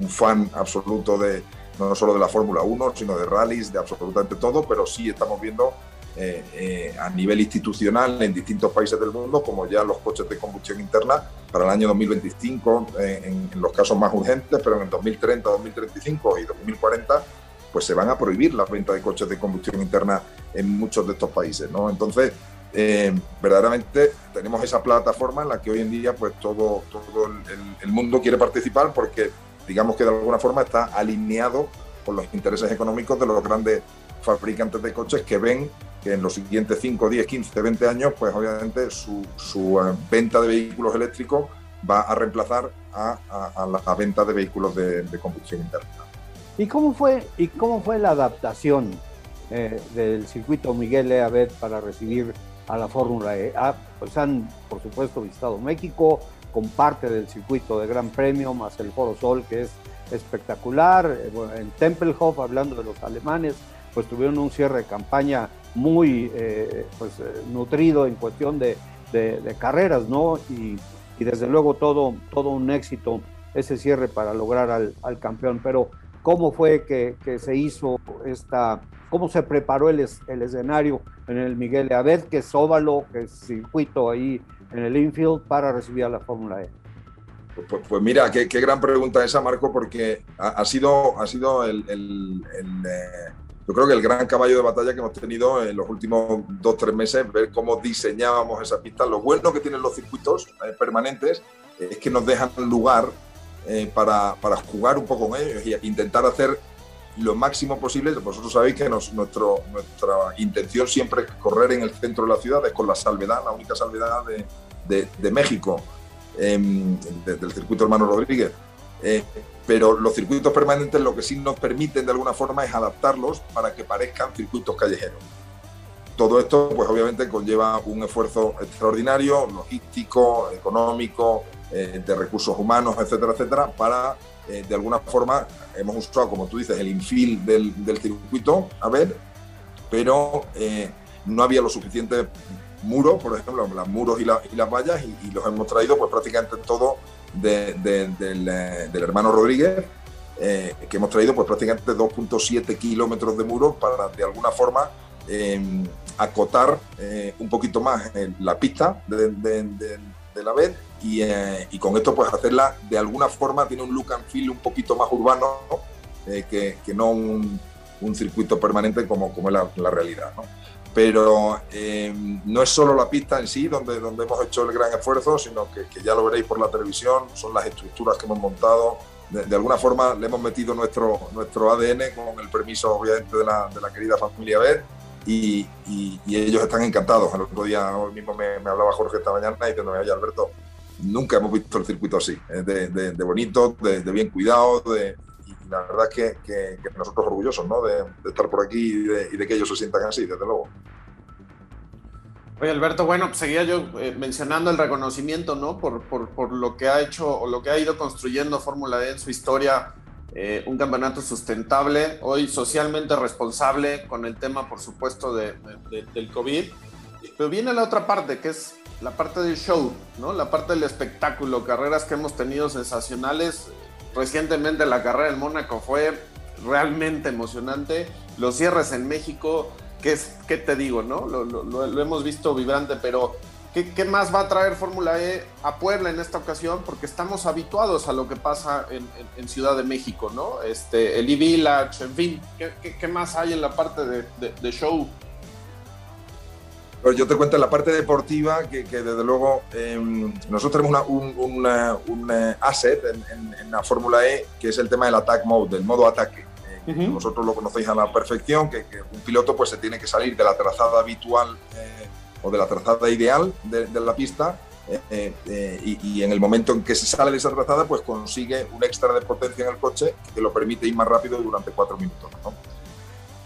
un fan absoluto de no solo de la Fórmula 1, sino de rallies, de absolutamente todo, pero sí estamos viendo eh, eh, a nivel institucional en distintos países del mundo, como ya los coches de combustión interna para el año 2025, eh, en, los casos más urgentes, pero en el 2030, 2035 y 2040, pues se van a prohibir la venta de coches de combustión interna en muchos de estos países. ¿no? Entonces, verdaderamente tenemos esa plataforma en la que hoy en día pues todo, todo el, mundo quiere participar porque digamos que de alguna forma está alineado con los intereses económicos de los grandes fabricantes de coches que ven que en los siguientes 5, 10, 15, 20 años, pues obviamente su, su eh, venta de vehículos eléctricos va a reemplazar a, la venta de vehículos de, combustión interna. ¿Y cómo fue, y cómo fue la adaptación eh, del circuito Miguel E. Para recibir a la Fórmula E? Ah, pues han, por supuesto, visitado México con parte del circuito de Gran Premio, más el Foro Sol, que es espectacular, eh, en Tempelhof, hablando de los alemanes, pues tuvieron un cierre de campaña muy eh, pues, nutrido en cuestión de, de, carreras, ¿no? Y, y, desde luego todo, todo un éxito ese cierre para lograr al, al campeón. Pero, ¿cómo fue que, que, se hizo esta, cómo se preparó el, el escenario en el Miguel Abed, que es óvalo, que es circuito ahí en el infield para recibir a la Fórmula E? Pues, pues, mira, qué, qué, gran pregunta esa, Marco, porque ha, ha sido, ha sido el, el, el eh, yo creo que el gran caballo de batalla que hemos tenido en los últimos dos, tres meses, ver cómo diseñábamos esa pista. Lo bueno que tienen los circuitos eh, permanentes es que nos dejan lugar eh, para, para, jugar un poco con ellos e intentar hacer lo máximo posible. Vosotros sabéis que nuestro, nuestra intención siempre es correr en el centro de la ciudad, es con la salvedad, la única salvedad de, de, México, em, del circuito Hermano Rodríguez. Eh, pero los circuitos permanentes lo que sí nos permiten de alguna forma es adaptarlos para que parezcan circuitos callejeros. Todo esto, pues obviamente conlleva un esfuerzo extraordinario, logístico, económico, eh, de recursos humanos, etcétera, etcétera, para eh, de alguna forma hemos usado, como tú dices, el infill del, circuito, a ver, pero eh, no había lo suficiente muros, por ejemplo, los muros y, las vallas, y, los hemos traído pues prácticamente todo del, hermano Rodríguez, que hemos traído pues prácticamente 2.7 kilómetros de muros para de alguna forma acotar un poquito más la pista de, de la vez eh, y, con esto pues hacerla de alguna forma tiene un look and feel un poquito más urbano eh, que, que, no un, un, circuito permanente como, como es la, realidad. ¿no? Pero eh, no es solo la pista en sí donde, donde hemos hecho el gran esfuerzo, sino que, que ya lo veréis por la televisión, son las estructuras que hemos montado. De, alguna forma le hemos metido nuestro, nuestro ADN con el permiso obviamente de la, de la querida familia Beth y, y, ellos están encantados. El otro día, mismo me, me hablaba Jorge esta mañana y diciéndome, oye Alberto, nunca hemos visto el circuito así, eh, de, de, bonito, de, bien cuidado, de, y la verdad es que, que, nosotros orgullosos ¿no? de, estar por aquí y, de, que ellos se sientan así, desde luego. Oye, Alberto, bueno, pues seguía yo eh, mencionando el reconocimiento, ¿no? Por, por, por, lo que ha hecho o lo que ha ido construyendo Fórmula E en su historia eh, un campeonato sustentable, hoy socialmente responsable con el tema, por supuesto, de, del COVID. Pero viene la otra parte, que es la parte del show, ¿no? La parte del espectáculo, carreras que hemos tenido sensacionales. Recientemente la carrera en Mónaco fue realmente emocionante. Los cierres en México, que es, ¿qué te digo, no? Lo, lo hemos visto vibrante, pero ¿Qué, más va a traer Fórmula E a Puebla en esta ocasión? Porque estamos habituados a lo que pasa en, Ciudad de México, ¿no? Este, el E-Village, en fin, ¿qué, más hay en la parte de, show? Pues yo te cuento en la parte deportiva que, desde luego em, nosotros tenemos un, eh, asset en, la Fórmula E que es el tema del attack mode, del modo ataque. Eh, vosotros lo conocéis a la perfección, que, un piloto pues se tiene que salir de la trazada habitual eh, o de la trazada ideal de, la pista eh, eh, eh, y, en el momento en que se sale de esa trazada, pues consigue un extra de potencia en el coche que lo permite ir más rápido durante cuatro minutos.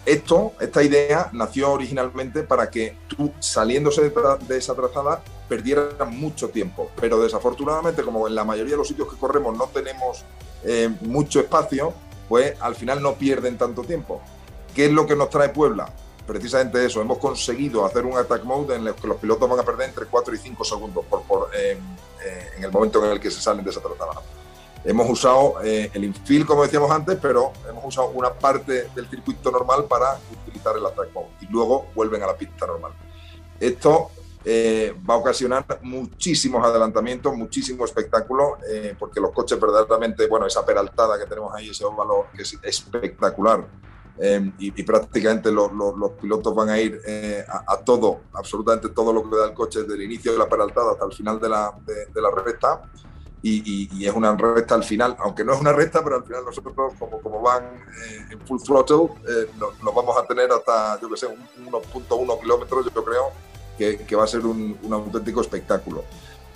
Esto, esta idea nació originalmente para que tú, saliéndose de, esa trazada, perdieras mucho tiempo. Pero desafortunadamente, como en la mayoría de los sitios que corremos no tenemos mucho espacio, pues al final no pierden tanto tiempo. ¿Qué es lo que nos trae Puebla? precisamente eso, hemos conseguido hacer un attack mode en el que los pilotos van a perder entre 4 y 5 segundos por, eh, en el momento en el que se salen de esa trazada. Hemos usado eh, el infill, como decíamos antes, pero hemos usado una parte del circuito normal para utilizar el attack mode y luego vuelven a la pista normal. Esto eh, va a ocasionar muchísimos adelantamientos, muchísimo espectáculo, porque los coches verdaderamente, bueno, esa peraltada que tenemos ahí, ese óvalo que es espectacular, Em, y, prácticamente los, pilotos van a ir eh, a, todo, absolutamente todo lo que da el coche, desde el inicio de la peraltada hasta el final de la, de, la recta. Y, es una recta al final, aunque no es una recta, pero al final nosotros, como, como van eh, en full throttle, eh, nos, vamos a tener hasta, yo que sé, 1.1 kilómetros, yo creo, que, que, va a ser un, un auténtico espectáculo.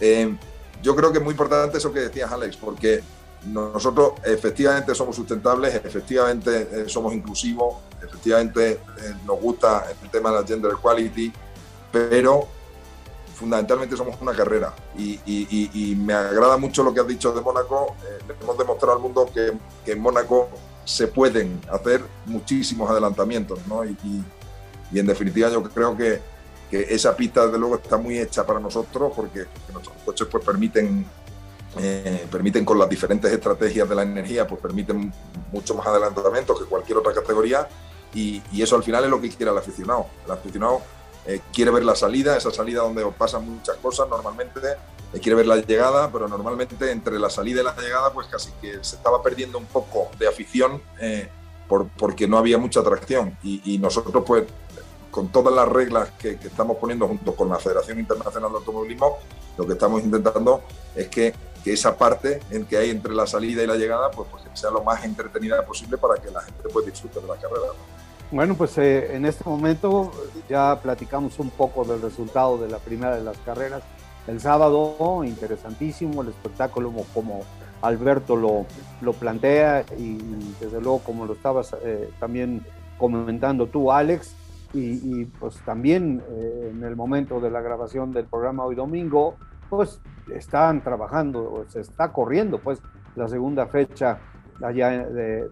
Em, yo creo que es muy importante eso que decías, Alex, porque nosotros efectivamente somos sustentables, efectivamente eh, somos inclusivos, efectivamente eh, nos gusta el tema de la gender equality, pero fundamentalmente somos una carrera y, me agrada mucho lo que has dicho de Mónaco. Eh, hemos demostrado al mundo que, en Mónaco se pueden hacer muchísimos adelantamientos ¿no? y, en definitiva yo creo que, esa pista desde luego está muy hecha para nosotros porque, nuestros coches pues permiten eh, permiten con las diferentes estrategias de la energía, pues permiten mucho más adelantamiento que cualquier otra categoría y, eso al final es lo que quiere el aficionado. El aficionado eh, quiere ver la salida, esa salida donde pasan muchas cosas normalmente, eh, quiere ver la llegada, pero normalmente entre la salida y la llegada pues casi que se estaba perdiendo un poco de afición por, porque no había mucha atracción y, nosotros pues con todas las reglas que, que, estamos poniendo junto con la Federación Internacional de Automovilismo, lo que estamos intentando es que que esa parte en que hay entre la salida y la llegada, pues, pues sea lo más entretenida posible para que la gente pues, disfrute de la carrera. Bueno, pues eh, en este momento ya platicamos un poco del resultado de la primera de las carreras. El sábado, interesantísimo, el espectáculo como, Alberto lo, lo plantea y, desde luego como lo estabas eh, también comentando tú, Alex, y, pues también eh, en el momento de la grabación del programa hoy domingo, pues están trabajando, se está corriendo pues la segunda fecha allá de,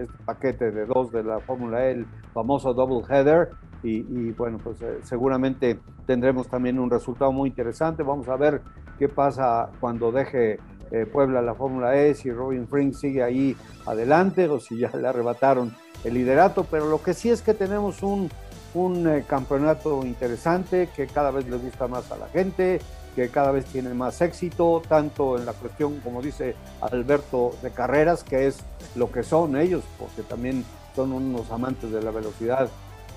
este paquete de dos de la Fórmula E, el famoso double header, y, bueno, pues eh, seguramente tendremos también un resultado muy interesante. Vamos a ver qué pasa cuando deje eh, Puebla la Fórmula E, si Robin Frink sigue ahí adelante o si ya le arrebataron el liderato, pero lo que sí es que tenemos un, un eh, campeonato interesante que cada vez le gusta más a la gente, que cada vez tiene más éxito, tanto en la cuestión, como dice Alberto, de carreras, que es lo que son ellos, porque también son unos amantes de la velocidad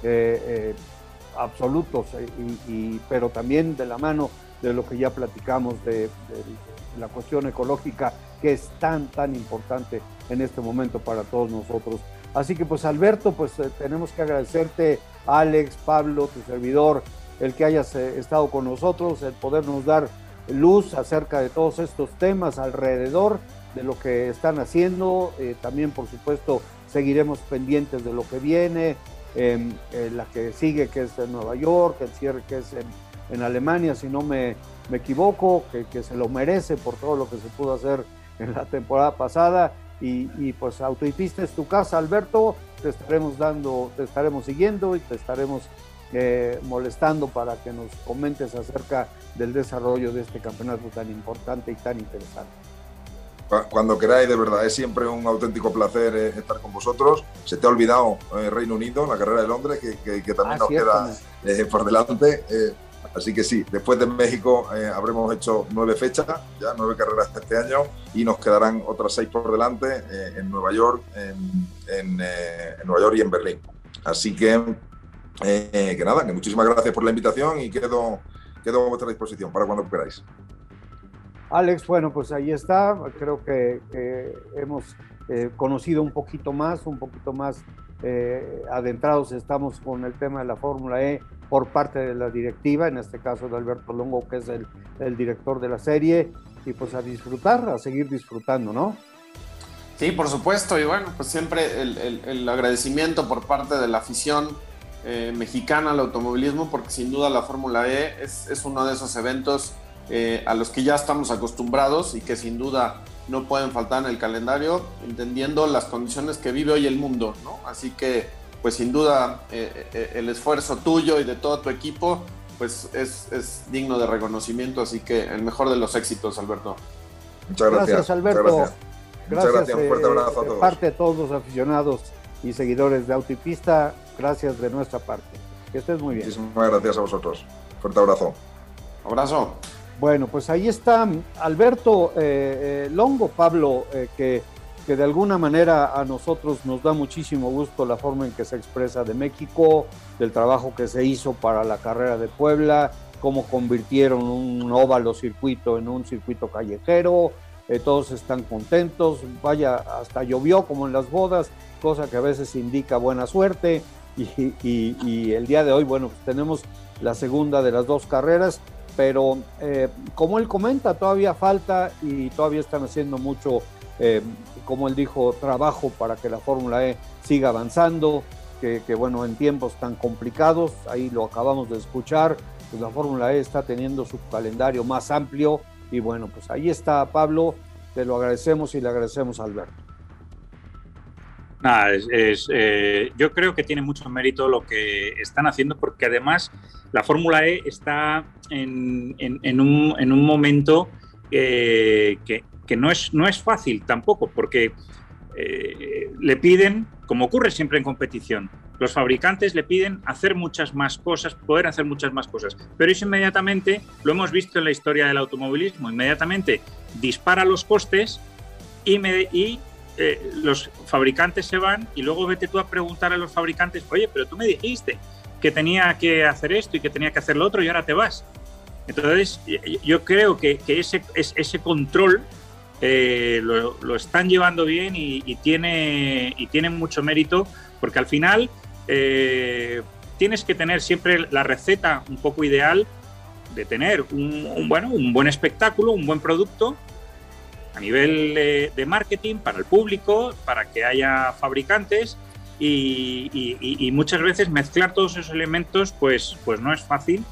eh, eh, absolutos, y, pero también de la mano de lo que ya platicamos de, la cuestión ecológica, que es tan, tan importante en este momento para todos nosotros. Así que pues Alberto, pues eh, tenemos que agradecerte, Alex, Pablo, tu servidor, el que hayas eh, estado con nosotros, el podernos dar luz acerca de todos estos temas alrededor de lo que están haciendo. Eh, también, por supuesto, seguiremos pendientes de lo que viene, em, eh, la que sigue, que es en Nueva York, el cierre que es en, Alemania, si no me, me equivoco, que, que, se lo merece por todo lo que se pudo hacer en la temporada pasada. Y, pues Autoipista es tu casa, Alberto, te estaremos dando, te estaremos siguiendo y te estaremos eh, molestando para que nos comentes acerca del desarrollo de este campeonato tan importante y tan interesante. Cuando queráis, de verdad, es siempre un auténtico placer eh, estar con vosotros. Se te ha olvidado eh, Reino Unido, la carrera de Londres, que, que, también ah, nos queda por delante. así que sí, después de México habremos hecho nueve fechas, ya nueve carreras este año, y nos quedarán otras seis por delante en Nueva York, en, en, en Nueva York y en Berlín. Así que eh, que nada, que muchísimas gracias por la invitación y quedo, quedo a vuestra disposición para cuando queráis. Alex, bueno, pues ahí está. Creo que, hemos eh, conocido un poquito más, un poquito más eh, adentrados estamos con el tema de la Fórmula E por parte de la directiva, en este caso de Alberto Longo, que es el, director de la serie, y pues a disfrutar, a seguir disfrutando, ¿no? Sí, por supuesto, y bueno, pues siempre el, el agradecimiento por parte de la afición eh, mexicana al automovilismo, porque sin duda la Fórmula E es, uno de esos eventos eh, a los que ya estamos acostumbrados y que sin duda no pueden faltar en el calendario, entendiendo las condiciones que vive hoy el mundo, ¿no? Así que, pues sin duda, eh, el esfuerzo tuyo y de todo tu equipo, pues es, es, digno de reconocimiento, así que el mejor de los éxitos, Alberto. Muchas gracias. Gracias, Alberto. Muchas gracias. Un fuerte abrazo a todos. parte de todos los aficionados y seguidores de Autopista, gracias de nuestra parte. Que estés muy bien. Muchísimas gracias a vosotros. Fuerte abrazo. Abrazo. Bueno, pues ahí está Alberto eh, eh, Longo, Pablo, eh, que, que, de alguna manera a nosotros nos da muchísimo gusto la forma en que se expresa de México, del trabajo que se hizo para la carrera de Puebla, cómo convirtieron un óvalo circuito en un circuito callejero, todos están contentos, vaya, hasta llovió como en las bodas, cosa que a veces indica buena suerte y, el día de hoy, bueno, pues tenemos la segunda de las dos carreras, pero eh, como él comenta, todavía falta y todavía están haciendo mucho, eh, como él dijo, trabajo para que la Fórmula E siga avanzando, que, bueno, en tiempos tan complicados, ahí lo acabamos de escuchar, pues la Fórmula E está teniendo su calendario más amplio y bueno, pues ahí está Pablo, te lo agradecemos y le agradecemos a Alberto. Eh, yo creo que tiene mucho mérito lo que están haciendo porque además la Fórmula E está en, un, momento eh, que, no, es, no es fácil tampoco porque eh, le piden, como ocurre siempre en competición, los fabricantes le piden hacer muchas más cosas, poder hacer muchas más cosas, pero eso inmediatamente, lo hemos visto en la historia del automovilismo, inmediatamente dispara los costes y eh, los fabricantes se van y luego vete tú a preguntar a los fabricantes, oye, pero tú me dijiste que tenía que hacer esto y que tenía que hacer lo otro y ahora te vas. Entonces, yo creo que, ese, ese control eh, lo, están llevando bien y, tiene, y tiene mucho mérito, porque al final eh, tienes que tener siempre la receta un poco ideal de tener un, bueno, un buen espectáculo, un buen producto a nivel de, marketing para el público, para que haya fabricantes y, muchas veces mezclar todos esos elementos pues, pues no es fácil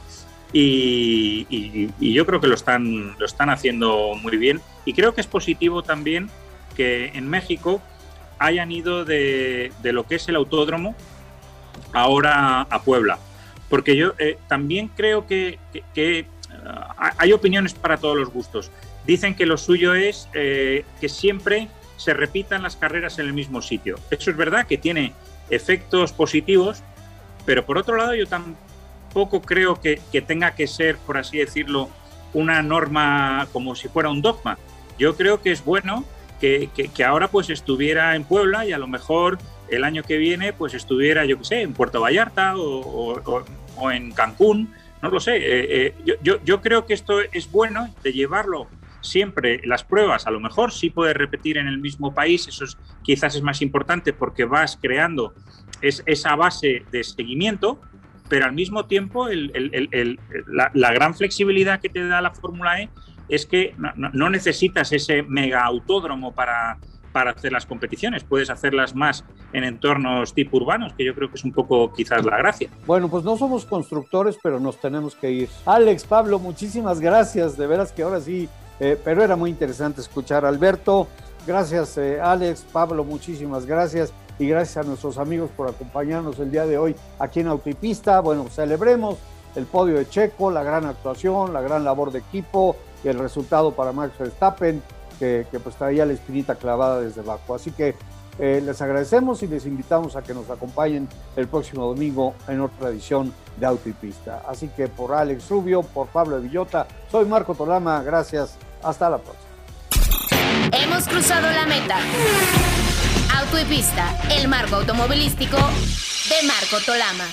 y, yo creo que lo están, lo están haciendo muy bien y creo que es positivo también que en México hayan ido de, de lo que es el autódromo ahora a Puebla. Porque yo eh, también creo que, eh, hay opiniones para todos los gustos. Dicen que lo suyo es eh, que siempre se repitan las carreras en el mismo sitio. Eso es verdad que tiene efectos positivos, pero por otro lado yo tampoco creo que, tenga que ser, por así decirlo, una norma como si fuera un dogma. Yo creo que es bueno que, ahora pues estuviera en Puebla y a lo mejor el año que viene pues estuviera, yo qué sé, en Puerto Vallarta o, en Cancún, no lo sé. Eh, eh, yo, yo, creo que esto es bueno de llevarlo siempre las pruebas, a lo mejor sí puedes repetir en el mismo país, eso quizás es más importante porque vas creando es, esa base de seguimiento, pero al mismo tiempo la, gran flexibilidad que te da la Fórmula E es que no, no necesitas ese mega autódromo para, para hacer las competiciones. Puedes hacerlas más en entornos tipo urbanos, que yo creo que es un poco quizás la gracia. Bueno, pues no somos constructores, pero nos tenemos que ir. Alex, Pablo, muchísimas gracias. De veras que ahora sí, eh, pero era muy interesante escuchar a Alberto. Gracias, eh, Alex, Pablo, muchísimas gracias. Y gracias a nuestros amigos por acompañarnos el día de hoy aquí en Autopista. Bueno, celebremos el podio de Checo, la gran actuación, la gran labor de equipo, el resultado para Max Verstappen que, pues traía la espinita clavada desde abajo. Así que eh, les agradecemos y les invitamos a que nos acompañen el próximo domingo en otra edición de Auto y. Así que por Alex Rubio, por Pablo Villota, soy Marco Tolama, gracias, hasta la próxima. Hemos cruzado la meta. Auto y Pista, el marco automovilístico de Marco Tolama.